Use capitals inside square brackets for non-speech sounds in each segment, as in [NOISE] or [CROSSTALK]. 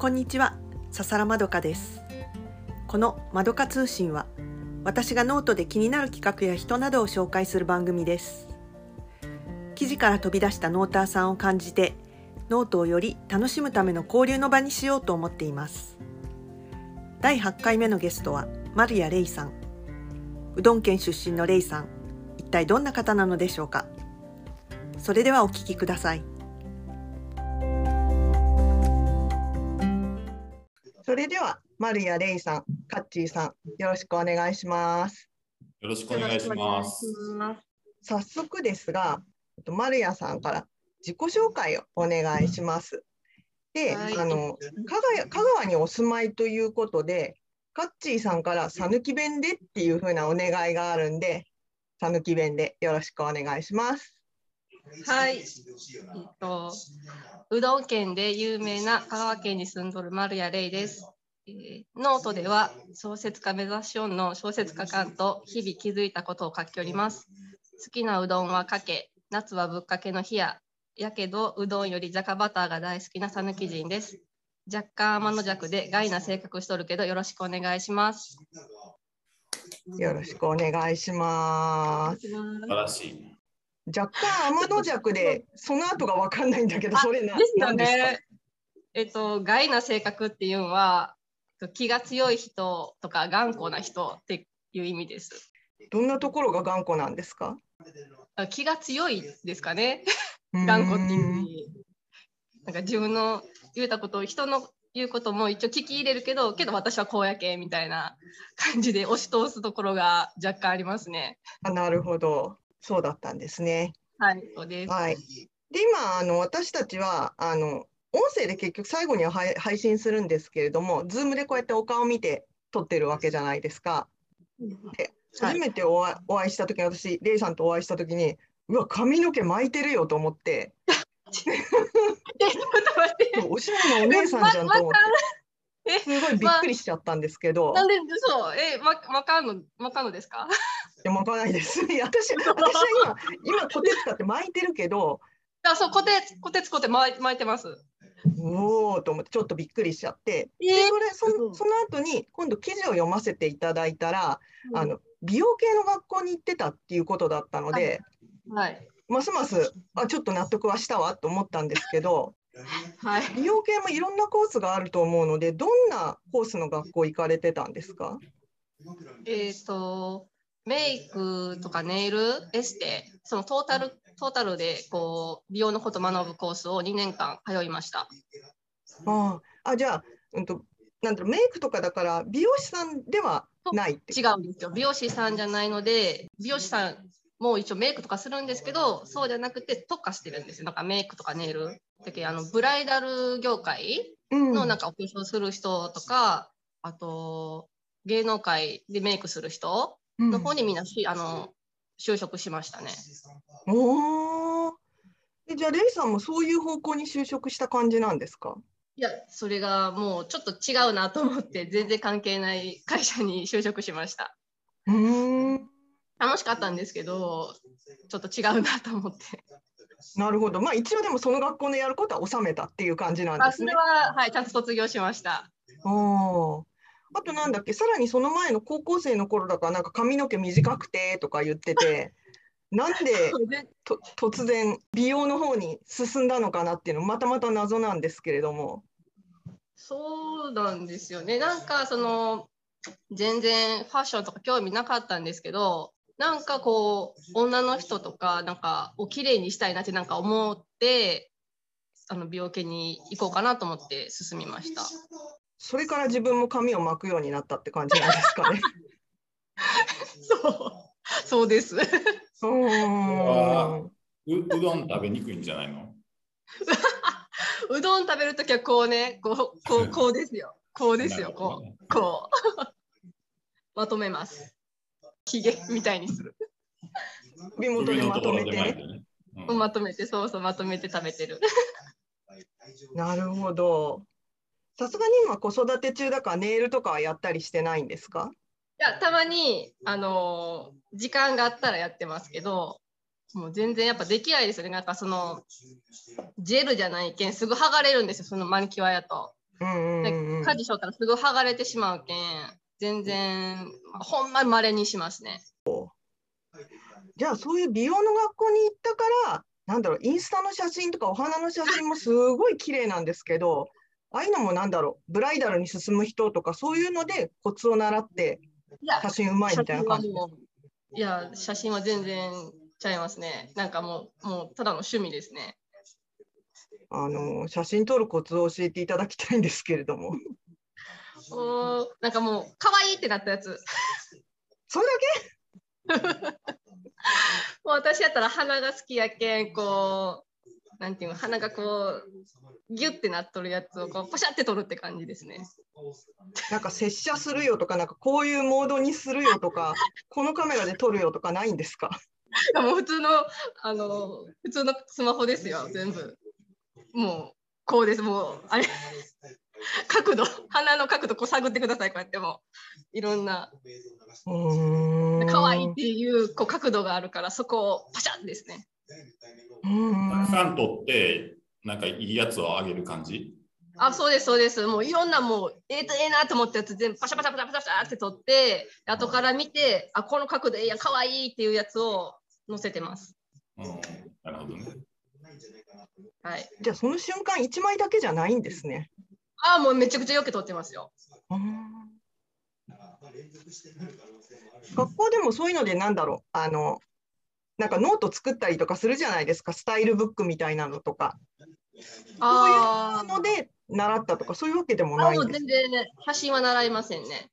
こんにちは笹原まどかです。このまどか通信は私がノートで気になる企画や人などを紹介する番組です。記事から飛び出した noter さんを感じてノートをより楽しむための交流の場にしようと思っています。第8回目のゲストは丸家れいさん。うどん県出身のれいさん。一体どんな方なのでしょうか。それではお聞きください。それでは丸谷レイさん、カッチーさん、よろしくお願いします。よろしくお願いします。早速ですが、丸谷さんから自己紹介をお願いします。で、はいあの香川香川にお住まいということで、カッチーさんから讃岐弁でっていう風なお願いがあるんで、讃岐弁でよろしくお願いします。はい。えっと、うどん県で有名な香川県に住んどる丸谷玲です。えーノートでは小説家目指しよんの小説家官と日々気づいたことを書きおります。好きなうどんはかけ、夏はぶっかけの日や、やけどうどんよりじゃかバターが大好きな讃岐人です。若干天の弱で害な性格しとるけどよろしくお願いします。よろしくお願いします。素晴らしい。若干天の弱で、その後がわかんないんだけど、あそれなですよね。えっと、害な性格っていうのは、気が強い人とか頑固な人っていう意味です。どんなところが頑固なんですか？あ気が強いですかね。頑固っていう。なんか自分の言うたことを人の言うことも一応聞き入れるけど、けど私はこうやけみたいな感じで押し通すところが若干ありますね。あなるほど。そうだったんですね。はい、そうです。はい。で、今、あの私たちは、あの音声で結局最後には配配信するんですけれども、ズームでこうやってお顔見て撮ってるわけじゃないですか。はい初めてお会いお会いしたときに、私、レイさんとお会いしたときに、うわ、髪の毛巻いてるよと思って。おしゃれなお姉さんじゃんと思っえて、[LAUGHS] すごいびっくりしちゃったんですけど、なんでそうえままかんのまかんのですか？いや巻かないです。いや私、私は今、今、コテ使って巻いてるけど、[LAUGHS] あそうコテコテツコテ巻い巻いてます。おおと思ってちょっとびっくりしちゃって、えでそれそそうのその後に今度記事を読ませていただいたら、あの美容系の学校に行ってたっていうことだったので、はいますますあちょっと納得はしたわと思ったんですけど [LAUGHS] はい。美容系もいろんなコースがあると思うのでどんなコースの学校行かれてたんですか？えっ、とメイクとかネイルエステそのトータルトータルでこう美容のことを学ぶコースを2年間通いました。あああじゃあ、うん、となんだろうメイクとかだから美容師さんではないって違うんですよ。美容師さんじゃないので美容師さんも一応メイクとかするんですけどそうじゃなくて特化してるんですよ。なんかメイクとかネイル。だけどあのブライダル業界うんのなんかお化粧する人とか、あと芸能界でメイクする人うんの方にみんなし、あの就職しましたね。おじゃあレイさんもそういう方向に就職した感じなんですか？いや、それがもうちょっと違うなと思って、全然関係ない会社に就職しました。うーん楽しかったんですけど、ちょっと違うなと思って。なるほど。まあ一応でもその学校のやることは収めたっていう感じなんであ、すねそれ。は、はい、ちゃんと卒業しました。おーあとなんだっけ、さらにその前の高校生の頃だからなんか髪の毛短くてとか言ってて、[LAUGHS] なんでと突然美容の方に進んだのかなっていうのまたまた謎なんですけれども。そうなんですよね。なんかその全然ファッションとか興味なかったんですけど、なんかこう女の人とかなんかを綺麗にしたいなってなんか思って、あの美容系に行こうかなと思って進みました。それから自分も髪を巻くようになったって感じなんですかね。そう、そうです。うーんううどん食べにくいんじゃないの？[LAUGHS] うどん食べるときはこうね、こう、こう、こうですよ。こうですよ、こう、こう。[LAUGHS] まとめます。ひげみたいにする。首元でまとめて。まとめて、そうそう、まとめて食べてる。なるほど。さすがに今子育て中だからネイルとかはやったりしてないんですか？いや、たまに、あのー時間があったらやってますけど、もう全然やっぱできないですよね。なんかその、ジェルじゃないけん、すぐ剥がれるんですよ、そのマニキュアやと。うんうんうんうん家事しよったらすぐ剥がれてしまうけん、全然、ほんまに稀にしますね。じゃあそういう美容の学校に行ったから、なんだろう、インスタの写真とかお花の写真もすごい綺麗なんですけど、ああいうのもなんだろう、ブライダルに進む人とか、そういうのでコツを習って写真うまいみたいな感じいや、写真は全然ちゃいますね。なんかもう、もうただの趣味ですね。あの写真撮るコツを教えていただきたいんですけれども。[LAUGHS] おーなんかもう、可愛いってなったやつ。それだけ？[LAUGHS] もう私やったら花が好きやけん、こう、なんていうの、花がこう、ギュッてなっとるやつをこうパシャって撮るって感じですね。なんか接写するよとか、なんかこういうモードにするよとか、このカメラで撮るよとかないんですか？もう普通の、あの、普通のスマホですよ、全部。もう、こうです、もう、あれ、角度、鼻の角度、こう探ってください、こうやってもう。いろんな、可愛いっていうこう角度があるから、そこをパシャンですね。うーんたくさん取って、なんかいいやつをあげる感じ？あ、そうです、そうです。もういろんなもう、ええとええなと思ったやつ全部パシャパシャパシャパシャって撮って、後から見て、あ、この角度ええやん、可愛いっていうやつを載せてます。うん、なるほどね。はい。じゃあその瞬間1枚だけじゃないんですね。あ、もうめちゃくちゃよく撮ってますよ。うーん学校でもそういうのでなんだろうあのなんかノート作ったりとかするじゃないですか。スタイルブックみたいなのとか。あので習ったとかそういうわけでもあ、ないんです全然、ね、写真は習いませんね。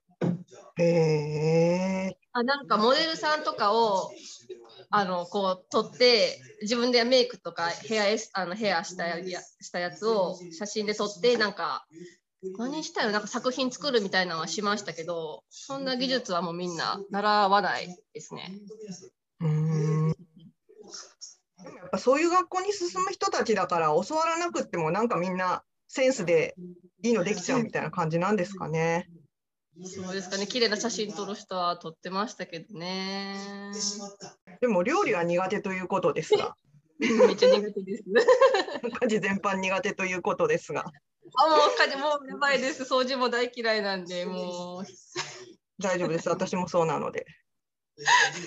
へえあなんかモデルさんとかをあのこう撮って自分でメイクとかヘアあのヘアしたやしたやつを写真で撮ってなんか何したよ？なんか作品作るみたいなのはしましたけどそんな技術はもうみんな習わないですね。うーんでもやっぱそういう学校に進む人たちだから教わらなくってもなんかみんなセンスでいいのできちゃうみたいな感じなんですかね。そうですかね綺麗な写真撮る人は撮ってましたけどね。でも料理は苦手ということですがめっちゃ苦手です。家事全般苦手ということですがあもう家事もうやばいです掃除も大嫌いなんでも [LAUGHS] 大丈夫です私もそうなので。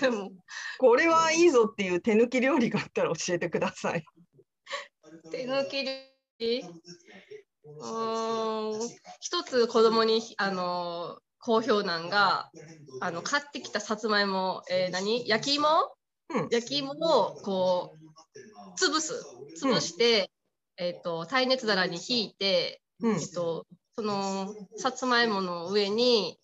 うもうこれはいいぞっていう手抜き料理があったら教えてください。手抜き料理？うーん一つ子供にあの好評なんがあの買ってきたさつまいも、えー何？焼き芋、うん。焼き芋をこう潰す。潰して、えっ、と耐熱皿に引いて、うん。えっとそのさつまいもの上に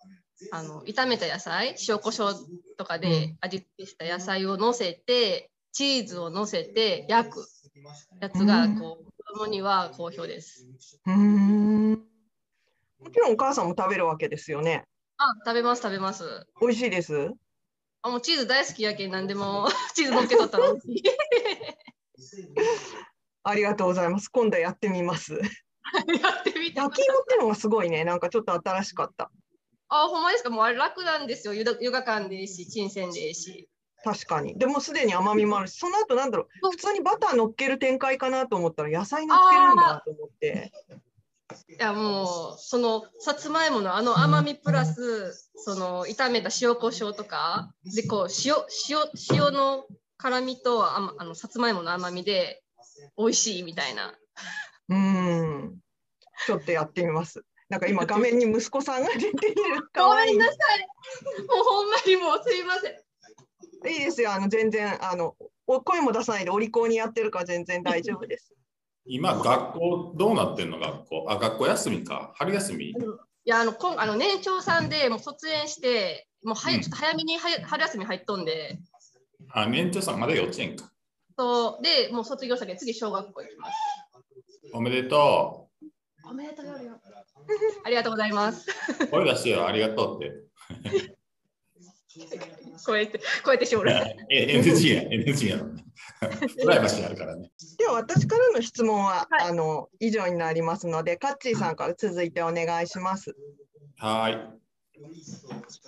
あの炒めた野菜塩コショウとかで味付けした野菜を乗せてチーズを乗せて焼くやつがこう子供には好評です。うーんもちろんお母さんも食べるわけですよね。あ食べます食べます。美味しいです？あもうチーズ大好きやけんなんでも [LAUGHS] チーズ乗っけとったら。[LAUGHS] ありがとうございます。今度やってみます。[LAUGHS] やってみて焼き芋ってのがすごいね。なんかちょっと新しかった。あほんまですか？もうあれ楽なんですよ。ゆだ湯がかんでいいし、チンセンでいいし。確かに。でもすでに甘みもあるし、その後なんだろう。普通にバター乗っける展開かなと思ったら野菜乗っけるんだと思って。いやもうそのさつまいものあの甘みプラスその炒めた塩コショウとかでこう塩塩塩の辛みとあまあのさつまいもの甘みで美味しいみたいな。うーん。ちょっとやってみます。なんか今画面に息子さんが出ている。かごわいいめんな。さい。もうほんまにもうすいません。いいですよ。あの全然あのお声も出さないでお利口にやってるから全然大丈夫です。今、学校どうなってんの？学校あ、学校休みか。春休みいやあのこんあの年長さんでもう卒園してもうはやうんちょっと早めにはや春休み入っとんで。あ、年長さんまだ幼稚園か。そうでもう卒業したけど次小学校行きます。おめでとおめでとうよ。ありがとうございます。う。声出してよ。ありがとうって。こうやってこうやってしおる。え NG や、NG やろ。プライバシーあるからね。では私からの質問は、はいあの以上になりますので、カッチーさんから続いてお願いします。はーい。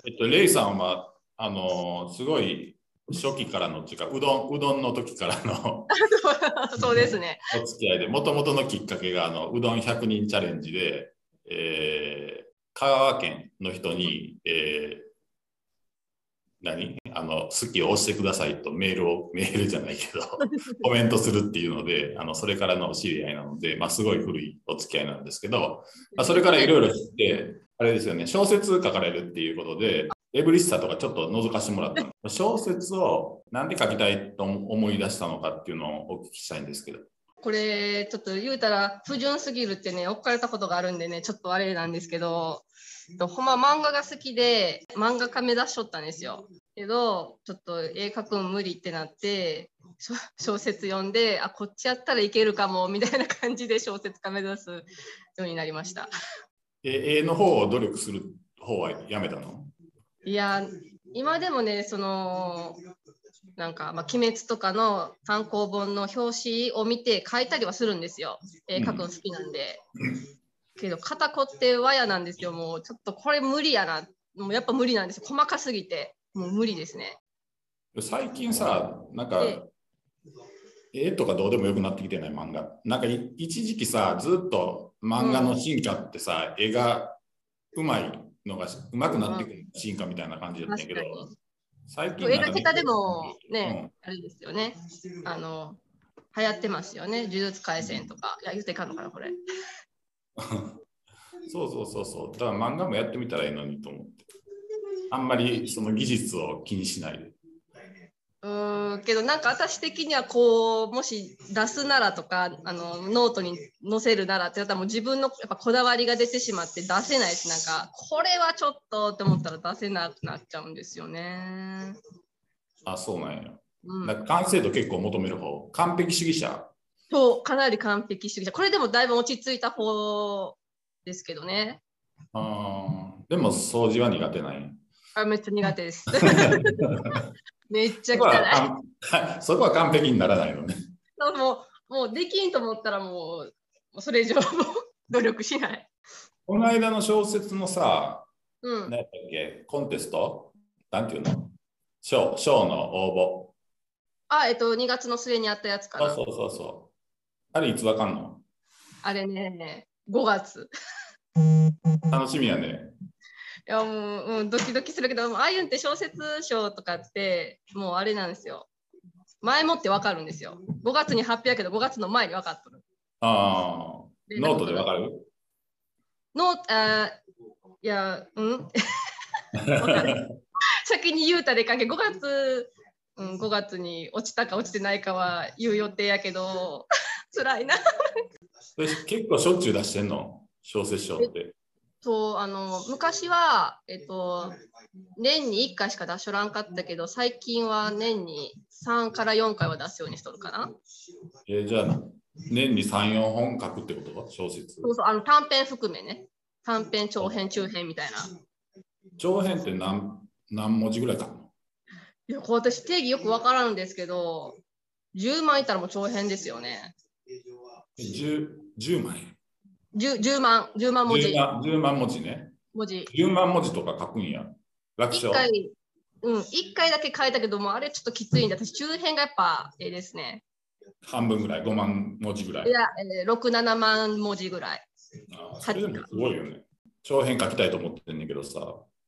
えっと、レイさんは、あのすごい初期からのっていうか、うどん、うどんの時からの [LAUGHS] そうですね。お付き合いで、もともとのきっかけが、あのうどん100人チャレンジで、えー、香川県の人に、えー、何？あの好きを押してくださいとメールをメールじゃないけど [LAUGHS] コメントするっていうのであのそれからのお知り合いなので、まあ、すごい古いお付き合いなんですけど、まあ、それからいろいろ知ってあれですよね小説書かれるっていうことでエブリッサとかちょっと覗かしてもらった [LAUGHS] 小説をなんで書きたいと思い出したのかっていうのをお聞きしたいんですけど。これちょっと言うたら不純すぎるってね置かれたことがあるんでねちょっとあれなんですけどほんま漫画が好きで漫画家目指しとったんですよ。けどちょっと絵描くん無理ってなって小説読んであこっちやったらいけるかもみたいな感じで小説家目指すようになりました。絵の方を努力する方はやめたの？いや今でもねそのなんか、まあ、鬼滅とかの単行本の表紙を見て書いたりはするんですよ。絵描くの好きなんで。けど、肩こって和やなんですよ。もうちょっとこれ無理やな。もうやっぱ無理なんですよ。細かすぎて。もう無理ですね。最近さ、なんか、絵とかどうでもよくなってきてない？漫画。なんか一時期さ、ずっと漫画の進化ってさ、うん、絵がうまいのがうまくなってくる進化みたいな感じだったけど、最近映画下手でもね、うん、あれですよね。あの、流行ってますよね。呪術廻戦とか。いや、言っていかんのかな、これ。[LAUGHS] そうそうそうそう。だから漫画もやってみたらいいのにと思って。あんまりその技術を気にしないで。うんけどなんか私的にはこうもし出すならとかあのノートに載せるならってやったらもう自分のやっぱこだわりが出てしまって出せないしなんかこれはちょっとって思ったら出せなくなっちゃうんですよね。あそうなんや。うん、なんか完成度結構求める方完璧主義者そうかなり完璧主義者これでもだいぶ落ち着いた方ですけどね。あでも掃除は苦手なんや。あめっちゃ苦手です。[LAUGHS] めっちゃ汚い。[LAUGHS] そこは完璧にならないのね。もう、もうできんと思ったらもう、それ以上努力しない。この間の小説のさ、うん、何だっけ、コンテスト？なんていうの？賞賞の応募。あ、えっと、2月の末にあったやつかな。そうそうそう。あれいつわかんの？あれね、5月。楽しみやね。いやもう、うん、ドキドキするけど、ああいうんって小説賞とかって、もうあれなんですよ。前もって分かるんですよ。5月に発表やけど、5月の前に分かっとる。ああ、ノートで分かる？ノート、あいや、うん？[LAUGHS] [LAUGHS] 先に言うたでかけ、5月、うん、5月に落ちたか落ちてないかは言う予定やけど、[LAUGHS] 辛いな結構しょっちゅう出してんの？小説賞って。そうあの昔は、えっと、年に1回しか出しょらんかったけど最近は年に3から4回は出すようにしとるかな。えー、じゃあ年に3、4本書くってこと？小説そうそうあの短編含めね短編長編中編みたいな。長編って何何文字ぐらいかいやこう私定義よくわからんですけど10万いったらもう長編ですよね。10, 10万 10, 10万、10万文字。10万 ,10 万文字ね。文字。10万文字とか書くんや。楽勝。1回、うん、1回だけ書いたけども、あれちょっときついんで、私、中編がやっぱええですね。半分ぐらい、5万文字ぐらい。いや、えー、6、7万文字ぐらい。あそれでもすごいよね。長編書きたいと思ってんねんけどさ。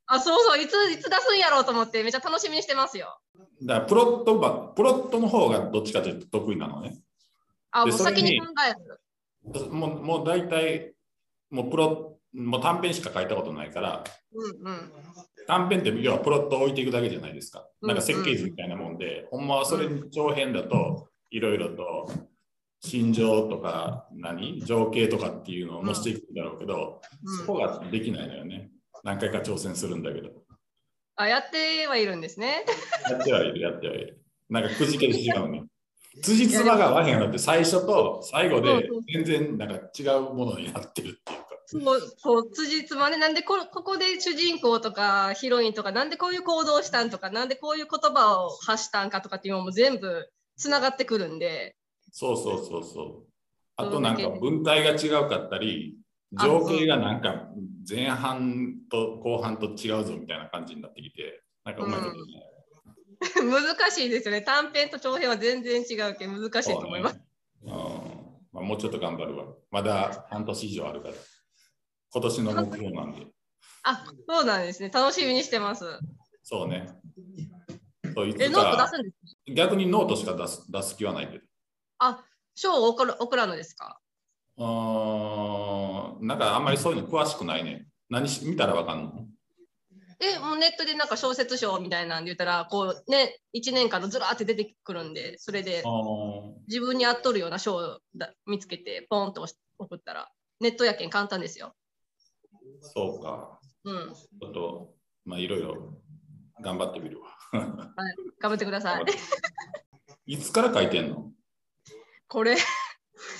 あ、そうそう、いついつ出すんやろうと思って、めっちゃ楽しみにしてますよ。だからプロットば、プロットの方がどっちかというと得意なのね。あ、もう先に考える。もうもう大体、もうプロ、もう短編しか書いたことないから、うんうん、短編って要はプロットを置いていくだけじゃないですか。なんか設計図みたいなもんで、うんうん、ほんまはそれに長編だと、いろいろと心情とか何情景とかっていうのを載せていくんだろうけど、うん、そこができないのよね。何回か挑戦するんだけど。あ、やってはいるんですね。やってはいる、やってはいる。なんかくじけてしまうね。辻褄が合わへんのって最初と最後で全然なんか違うものになってるっていうか。そうそう辻褄ねなんでこここで主人公とかヒロインとかなんでこういう行動したんとかなんでこういう言葉を発したんかとかっていうのも全部つながってくるんで。そうそうそうそう。あとなんか文体が違うかったり情景がなんか前半と後半と違うぞみたいな感じになってきてなんかうまいことない。うん [LAUGHS] 難しいですよね。短編と長編は全然違うけ難しいと思います。ね、まあ、もうちょっと頑張るわ。まだ半年以上あるから。今年の目標なんで。あ、そうなんですね。楽しみにしてます。そうね。そういえ、つノートか出すんですか？逆にノートしか出す出す気はないけど。あ、賞を送る送らんのですか？うーん、なんかあんまりそういうの詳しくないね。何し見たらわかんの？え、もうネットでなんか小説賞みたいなんで言ったら、こうね、1年間のずらーって出てくるんで、それで自分に合っとるような賞をだ見つけて、ポンと送ったら、ネットやけん簡単ですよ。そうか。うん。ちょっと、まあいろいろ頑張ってみるわ。はい。頑張ってください。いつから書いてんの？これ、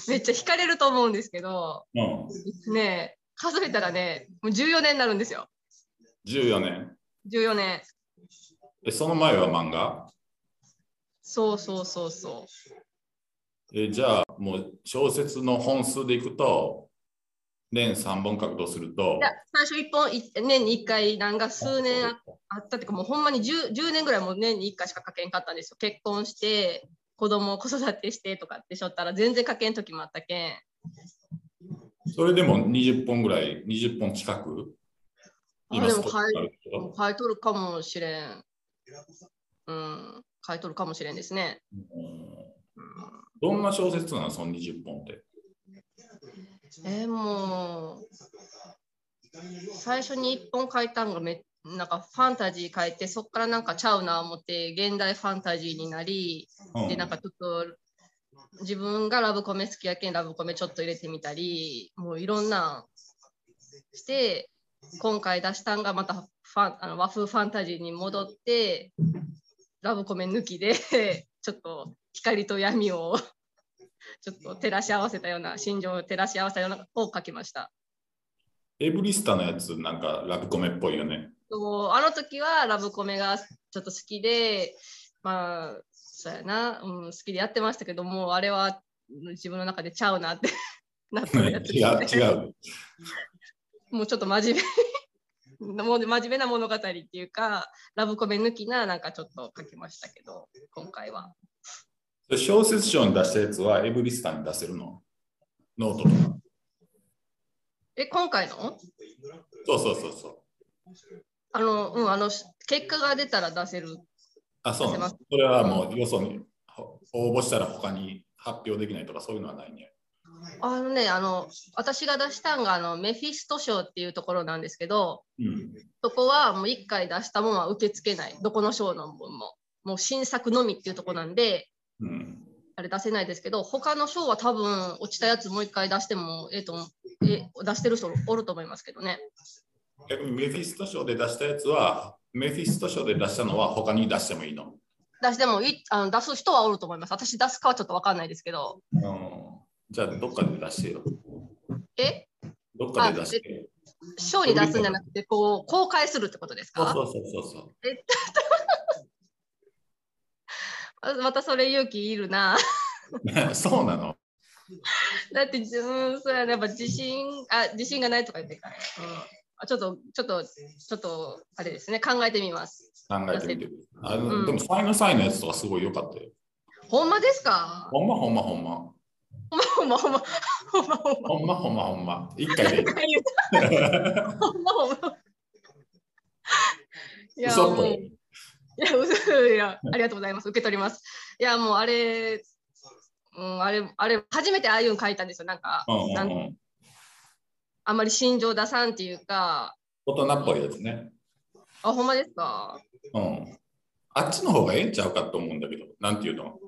めっちゃ惹かれると思うんですけど、うん。ねえ、数えたらね、もう14年になるんですよ。14年。14年。え、その前は漫画？そうそうそうそえ、じゃあもう小説の本数でいくと、年3本書くとするとう。い、や、最初1本、い年に1回、なんか数年ああったっていうか、もうほんまに 10, 10年ぐらいもう年に1回しか書けんかったんですよ。結婚して、子供子育てしてとかってしょったら全然書けん時もあったけん。それでも20本ぐらい、20本近く？あでもストックあるけど書いとるかもしれん。うん、書いとるかもしれんですね。どんな小説なのその20本って？えーもう最初に1本書いたんがめなんかファンタジー書いてそこからなんかちゃうな思って現代ファンタジーになりうんでなんかちょっと自分がラブコメ好きやけんラブコメちょっと入れてみたりもういろんなんして今回出したんがまたファンあの和風ファンタジーに戻ってラブコメ抜きで [LAUGHS] ちょっと光と闇を [LAUGHS] ちょっと照らし合わせたような心情を照らし合わせたようなを書きました。エブリスタのやつ、なんかラブコメっぽいよね。そうあの時はラブコメがちょっと好きで、まあ、そうやな、うん、好きでやってましたけども、あれは自分の中でちゃうなって [LAUGHS] なったやつ違う、違う。もうちょっと真面目もう真面目な物語っていうか、ラブコメ抜きななんかちょっと書きましたけど、今回は。小説賞に出したやつはエブリスタに出せるの？ノートとか。え、今回の？そうそうそうそう。あの、うん、あの、結果が出たら出せる。あ、そうなんです。それはもうよそにほ応募したら他に発表できないとかそういうのはないね。あのね、あの、私が出したんが、あの、メフィスト賞っていうところなんですけど、うん。そこはもう1回出したものは受け付けない。どこの賞の分も。もう新作のみっていうところなんで、うん。あれ出せないですけど、他の賞は多分落ちたやつもう1回出してもええとえ出してる人おると思いますけどね。逆にメフィスト賞で出したやつは、メフィスト賞で出したのは他に出してもいいの？出してもいいあの出す人はおると思います。私出すかはちょっと分かんないですけど。うん。じゃあどっかで出してよ。え？どっかで出してよ。賞に出すんじゃなくて、こう、公開するってことですか？そうそうそうそうそう。あ [LAUGHS] またそれ勇気いるな。[LAUGHS] そうなの？だって、うん、そうやね、やっぱ自信、あ、自信がないとか言ってから、うんあ。ちょっと、ちょっと、ちょっと、あれですね、考えてみます。考えてみて。あのうんでも、サイのサイのやつとかすごい良かったよ。ほんまですか？ほんまほんまほんま。ほんまほんま、ほんまほんま。ほんまほんまほんま。一回で。ほんまほんま。いや、もういや、嘘いや、ありがとうございます。受け取ります。いや、もうあれ、うん、あれ、あれ、初めてああいうの書いたんですよ。なんか、うんうんなんうん。あんまり心情出さんっていうか、大人っぽいやつね。あ、ほんまですか？うん。あっちの方がええんちゃうかと思うんだけど、なんていうの？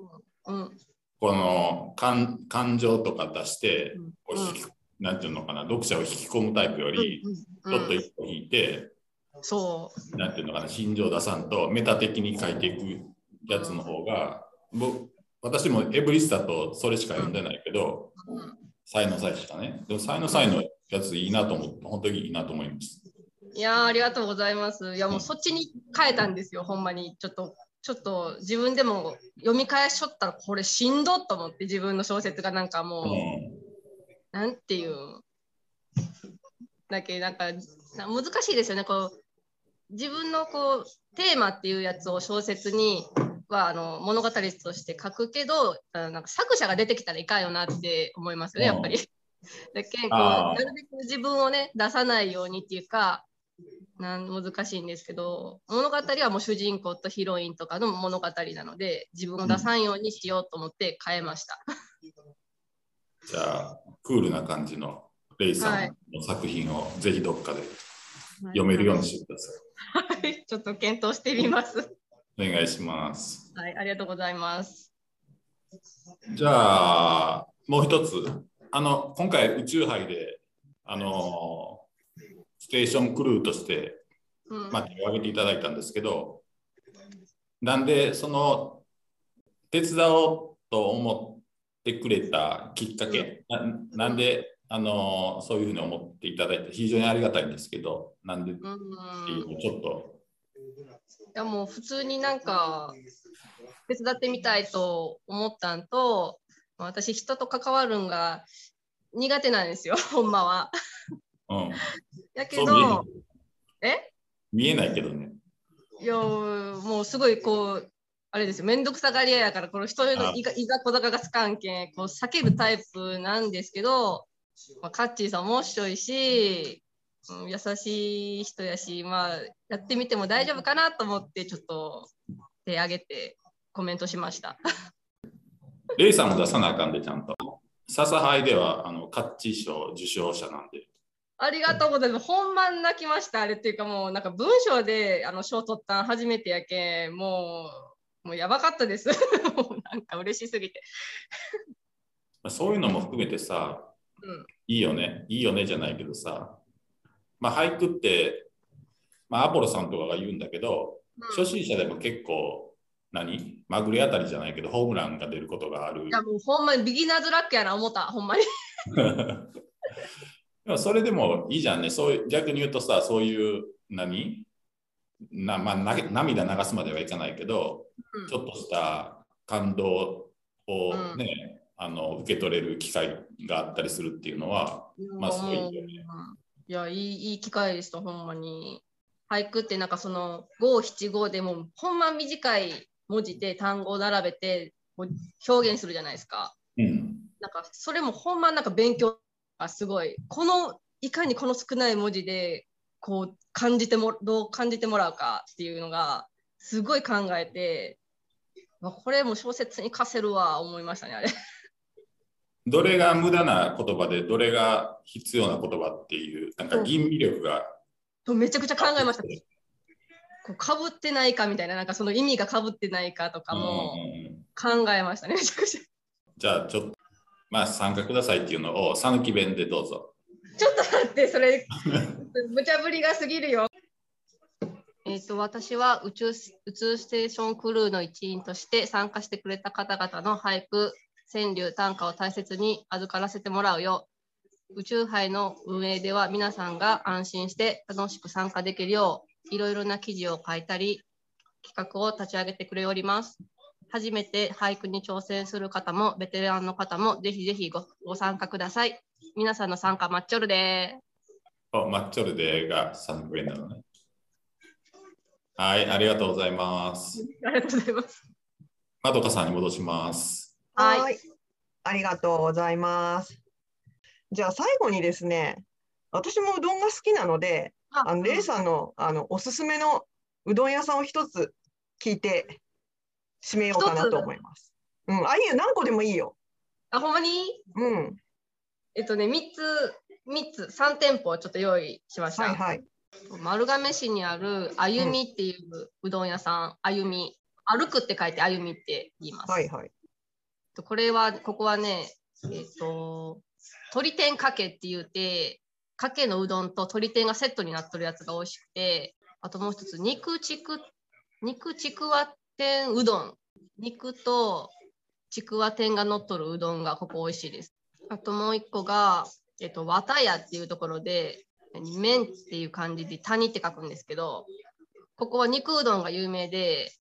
うん。この感感情とか出してうん、なんていうのかな、読者を引き込むタイプより、うんちょっと一歩引いて、そう。なんていうのかな、心情出さんとメタ的に書いていくやつの方が、僕私もエブリスタとそれしか読んでないけど、うん才の才しかね。でも才の才のやついいなと思って、本当にいいなと思います。いやーありがとうございます。いやもうそっちに変えたんですよ、ほんまに。ちょっと、ちょっと自分でも読み返しとったらこれしんどっと思って自分の小説がなんかもう、うん。なんていう。だけなんかな難しいですよね。こう自分のこうテーマっていうやつを小説にはあの物語として書くけど、あなんか作者が出てきたらいかんよなって思いますよね、やっぱり。[LAUGHS] だけんこうなるべく自分をね出さないようにっていうかなん難しいんですけど物語はもう主人公とヒロインとかの物語なので自分を出さんようにしようと思って変えました。じゃあクールな感じのレイさんの作品をぜひどっかで読めるようにしてください。はい、[LAUGHS] ちょっと検討してみます。お願いします。はい、ありがとうございます。じゃあもう一つあの今回宇宙杯であのステーションクルーとして、うん。まあ、手を挙げていただいたんですけどなんでその手伝おうと思ってくれたきっかけ、ななんであのそういうふうに思っていただいて非常にありがたいんですけどなんでってうんいうのをちょっと。いやもう普通になんか手伝ってみたいと思ったんとまあ私人と関わるんが苦手なんですよ [LAUGHS] ほんまは。うん、やけどえ見えないけどね。いやもうすごいこうあれですよ面倒くさがり屋やからこの人のあいがいざこざがつかんけんこう避けるタイプなんですけど、まあ、カッチーさん面白いし、うん、優しい人やしまあやってみても大丈夫かなと思ってちょっと手挙げてコメントしました。レイさんも出さなあかんで、ちゃんと。笹杯ではあのカッチー賞受賞者なんで。ありがとうございます。ほんまに泣きました。あれっていうかもうなんか文章であの賞取ったん初めてやけん、もうもうやばかったです。[LAUGHS] もうなんか嬉しすぎて。まあそういうのも含めてさ、うんいいよね、いいよねじゃないけどさ、まあ、俳句って、まあ、アポロさんとかが言うんだけど、初心者でも結構、何？まぐれあたりじゃないけど、ホームランが出ることがあるい。やもうほんまにビギナーズラックやな思った、ほんまに。[LAUGHS] でもそれでもいいじゃんね。そういう逆に言うとさ、そういう何？な、まあ、な涙流すまではいかないけど、うんちょっとした感動をね、あの受け取れる機会があったりするっていうのは、まあそういうよねいや、いいいい機会でした、ほんまに。俳句ってなんかその五七五でもほんま短い文字で単語を並べて表現するじゃないですか。うん、なんかそれもほんまなんか勉強がすごい。このいかにこの少ない文字でこう感じてもどう感じてもらうかっていうのがすごい考えて、まあこれも小説に課せるわ思いましたねあれ。[LAUGHS] どれが無駄な言葉で、どれが必要な言葉っていう、なんか吟味力が、めちゃくちゃ考えました。こうかぶってないかみたいななんかその意味がかぶってないかとかも考えましたねめちゃくちゃ。じゃあちょっと、まあ参加くださいっていうのを、讃岐弁でどうぞ。ちょっと待って、それ、[LAUGHS] 無茶ぶりが過ぎるよ。えっと、私は宇宙宇宙ステーションクルーの一員として参加してくれた方々の俳句、川柳、短歌を大切に預からせてもらうよ。宇宙杯の運営では皆さんが安心して楽しく参加できるよう、いろいろな記事を書いたり、企画を立ち上げてくれおります。初めて俳句に挑戦する方も、ベテランの方も、ぜひぜひごご参加ください。皆さんの参加待っちょるでおマッチョルデが讃岐弁なのね。はい、ありがとうございます。ありがとうございます。まどかさんに戻します。はいはい。ありがとうございます。じゃあ最後にですね、私もうどんが好きなので、あのレイさんのあのおすすめのうどん屋さんを一つ聞いて締めようかなと思います。うん、あ、いいよ、何個でもいいよ。あ、ほんまに？うん、えっとね、3つ、三つ、3店舗ちょっと用意しました。はいはい。丸亀市にあるあゆみっていううどん屋さん、あゆみ。歩くって書いてあゆみって言います。はいはい。とこれは、ここはね、えっ、と、鶏天かけって言うて、かけのうどんと鶏天がセットになってるやつが美味しくて、あともう一つ、肉ちく、肉ちくわ天うどん。肉とちくわ天が乗っとるうどんがここ美味しいです。あともう一個が、えっ、と、わたやっていうところで、麺っていう感じで谷って書くんですけど、ここは肉うどんが有名で、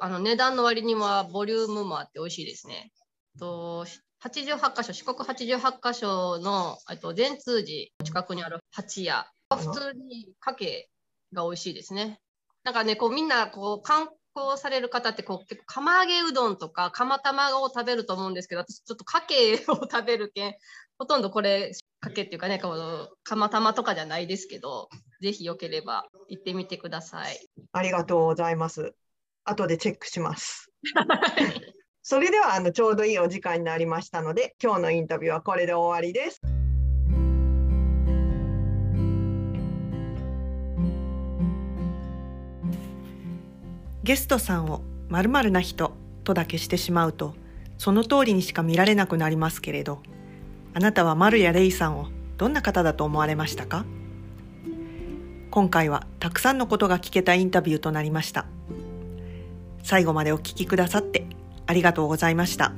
あの値段の割にはボリュームもあって美味しいですね。と88箇所、四国88箇所のと善通寺近くにある八屋。普通にかけが美味しいですね。なんかね、こうみんなこう観光される方ってこう結構釜揚げうどんとか釜玉を食べると思うんですけど、私ちょっとかけを食べるけん、ほとんどこれ、かけっていうかね、この、釜玉とかじゃないですけど、ぜひよければ行ってみてください。ありがとうございます。後でチェックします。それではあのちょうどいいお時間になりましたので、今日のインタビューはこれで終わりです。ゲストさんを〇〇な人とだけしてしまうとその通りにしか見られなくなりますけれどあなたは丸やレイさんをどんな方だと思われましたか？今回はたくさんのことが聞けたインタビューとなりました最後までお聞きくださってありがとうございました。